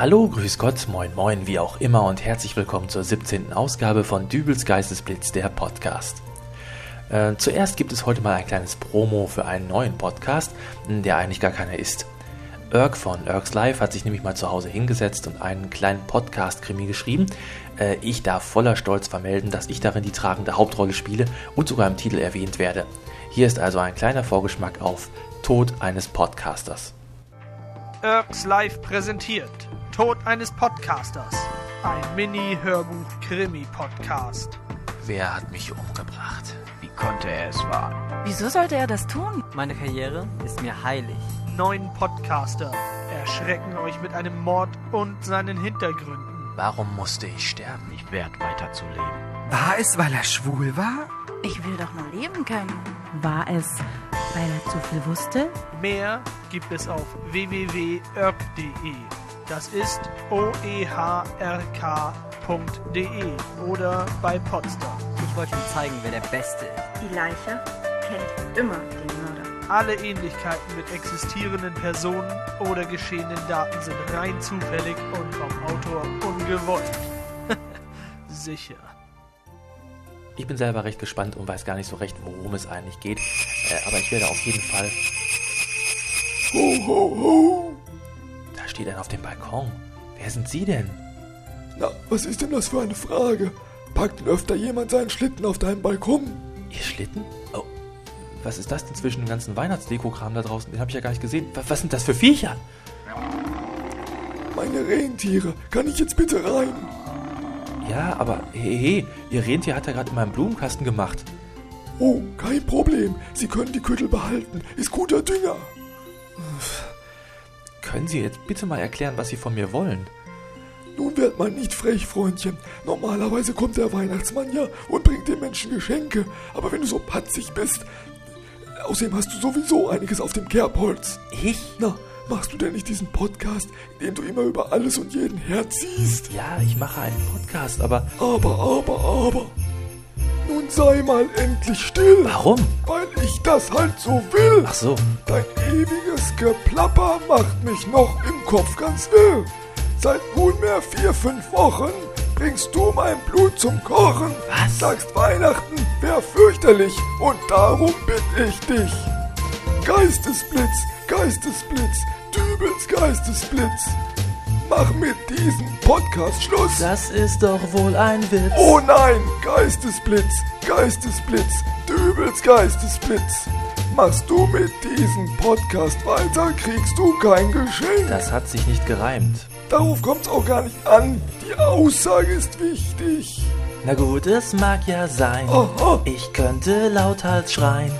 Hallo, grüß Gott, moin moin, wie auch immer und herzlich willkommen zur 17. Ausgabe von Dübels Geistesblitz, der Podcast. Äh, zuerst gibt es heute mal ein kleines Promo für einen neuen Podcast, der eigentlich gar keiner ist. Irk von Irks Live hat sich nämlich mal zu Hause hingesetzt und einen kleinen Podcast-Krimi geschrieben. Äh, ich darf voller Stolz vermelden, dass ich darin die tragende Hauptrolle spiele und sogar im Titel erwähnt werde. Hier ist also ein kleiner Vorgeschmack auf Tod eines Podcasters. Irks Live präsentiert Tod eines Podcasters. Ein Mini-Hörbuch-Krimi-Podcast. Wer hat mich umgebracht? Wie konnte er es wagen? Wieso sollte er das tun? Meine Karriere ist mir heilig. Neun Podcaster erschrecken euch mit einem Mord und seinen Hintergründen. Warum musste ich sterben? Nicht wert weiterzuleben. War es, weil er schwul war? Ich will doch nur leben können. War es, weil er zu viel wusste? Mehr gibt es auf www.irk.de. Das ist oehrk.de oder bei Potsdam. Ich wollte ihm zeigen, wer der Beste ist. Die Leiche kennt immer den Mörder. Alle Ähnlichkeiten mit existierenden Personen oder geschehenen Daten sind rein zufällig und vom Autor ungewollt. Sicher. Ich bin selber recht gespannt und weiß gar nicht so recht, worum es eigentlich geht. Äh, aber ich werde auf jeden Fall. Ho, ho, ho! Steht einer auf dem Balkon. Wer sind Sie denn? Na, was ist denn das für eine Frage? Packt denn öfter jemand seinen Schlitten auf deinem Balkon? Ihr Schlitten? Oh, was ist das denn zwischen dem ganzen Weihnachtsdekokram da draußen? Den habe ich ja gar nicht gesehen. Was, was sind das für Viecher? Meine Rentiere, kann ich jetzt bitte rein? Ja, aber hey, hey, Ihr Rentier hat ja gerade in meinem Blumenkasten gemacht. Oh, kein Problem. Sie können die Küttel behalten. Ist guter Dünger. Können Sie jetzt bitte mal erklären, was Sie von mir wollen? Nun werd mal nicht frech, Freundchen. Normalerweise kommt der Weihnachtsmann ja und bringt den Menschen Geschenke. Aber wenn du so patzig bist, außerdem hast du sowieso einiges auf dem Kerbholz. Ich? Na, machst du denn nicht diesen Podcast, in dem du immer über alles und jeden herziehst? Ja, ich mache einen Podcast, aber Aber, aber, aber. Sei mal endlich still. warum? Weil ich das halt so will. Ach so, Dein ewiges Geplapper macht mich noch im Kopf ganz wirr. Seit nunmehr vier, fünf Wochen bringst du mein Blut zum Kochen. Was? Sagst Weihnachten wär fürchterlich und darum bitt ich dich. Geistesblitz, Geistesblitz, Dübels Geistesblitz. Mach mit diesem Podcast Schluss. das ist doch wohl ein Witz. Oh nein, Geistesblitz, Geistesblitz, Dübels Geistesblitz. Machst du mit diesem Podcast weiter, kriegst du kein Geschenk. Das hat sich nicht gereimt. Darauf kommt's auch gar nicht an. Die Aussage ist wichtig. Na gut, es mag ja sein. Aha. Ich könnte lauthals schreien.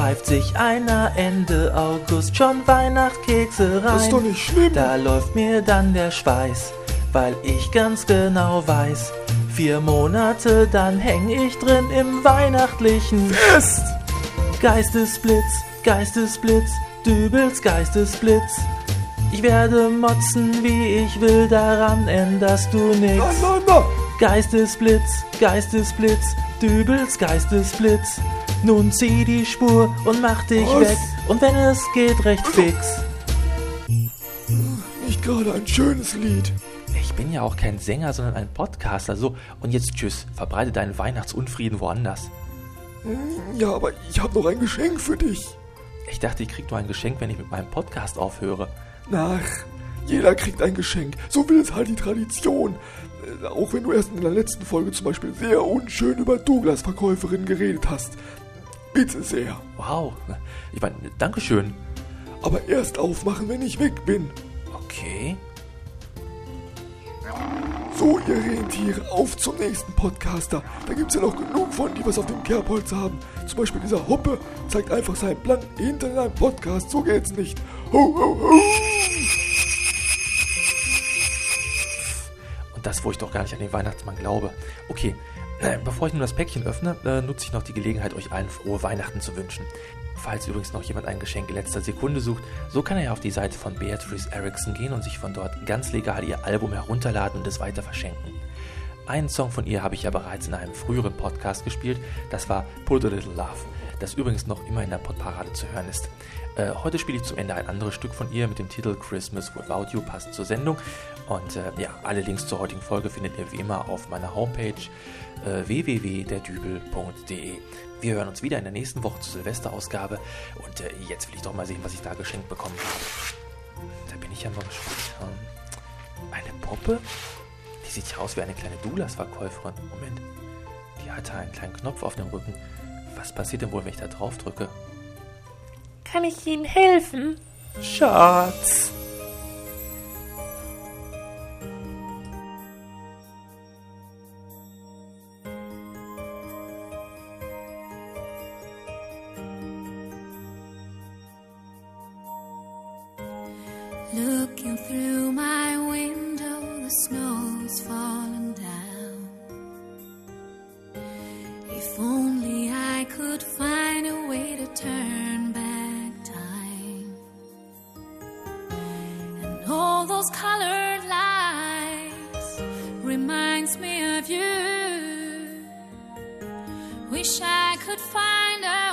Pfeift sich einer Ende August schon Weihnachtskekse rein. Ist doch nicht schlimm. Da läuft mir dann der Schweiß, weil ich ganz genau weiß, vier Monate dann häng ich drin im weihnachtlichen Fest. Geistesblitz, Geistesblitz, Dübels Geistesblitz. Ich werde motzen, wie ich will, daran änderst du na. Geistesblitz, Geistesblitz, Dübels Geistesblitz. Nun zieh die Spur und mach dich Was? weg. Und wenn es geht, recht fix. Nicht gerade ein schönes Lied. Ich bin ja auch kein Sänger, sondern ein Podcaster. So, und jetzt tschüss. Verbreite deinen Weihnachtsunfrieden woanders. Ja, aber ich habe noch ein Geschenk für dich. Ich dachte, ich krieg nur ein Geschenk, wenn ich mit meinem Podcast aufhöre. Nach, jeder kriegt ein Geschenk. So will es halt die Tradition. Äh, Auch wenn du erst in der letzten Folge zum Beispiel sehr unschön über Douglas-Verkäuferinnen geredet hast. Bitte sehr. Wow. Ich meine, Dankeschön. Aber erst aufmachen, wenn ich weg bin. Okay. So, ihr Rentiere, auf zum nächsten Podcaster. Da gibt's ja noch genug von, die was auf dem Kerbholz haben. Zum Beispiel dieser Hoppe zeigt einfach seinen blanken Hintern in einem Podcast. So geht's nicht. Ho, ho, ho. Und das, wo ich doch gar nicht an den Weihnachtsmann glaube. Okay, bevor ich nun das Päckchen öffne, äh, nutze ich noch die Gelegenheit, euch allen frohe Weihnachten zu wünschen. Falls übrigens noch jemand ein Geschenk in letzter Sekunde sucht, so kann er ja auf die Seite von Beatrice Erickson gehen und sich von dort ganz legal ihr Album herunterladen und es weiter verschenken. Einen Song von ihr habe ich ja bereits in einem früheren Podcast gespielt, das war Put a Little Love. Das übrigens noch immer in der Podparade zu hören ist. Äh, heute spiele ich zum Ende ein anderes Stück von ihr mit dem Titel Christmas Without You, passend zur Sendung. Und äh, ja, alle Links zur heutigen Folge findet ihr wie immer auf meiner Homepage äh, www.derdübel.de. Wir hören uns wieder in der nächsten Woche zur Silvesterausgabe. Und äh, jetzt will ich doch mal sehen, was ich da geschenkt bekommen habe. Da bin ich ja mal gespannt. Ähm, eine Puppe? Die sieht ja aus wie eine kleine Doulas-Verkäuferin. Moment. Die hatte einen kleinen Knopf auf dem Rücken. Was passiert denn wohl, wenn ich da drauf drücke? Kann ich Ihnen helfen? Schatz. Wish I could find a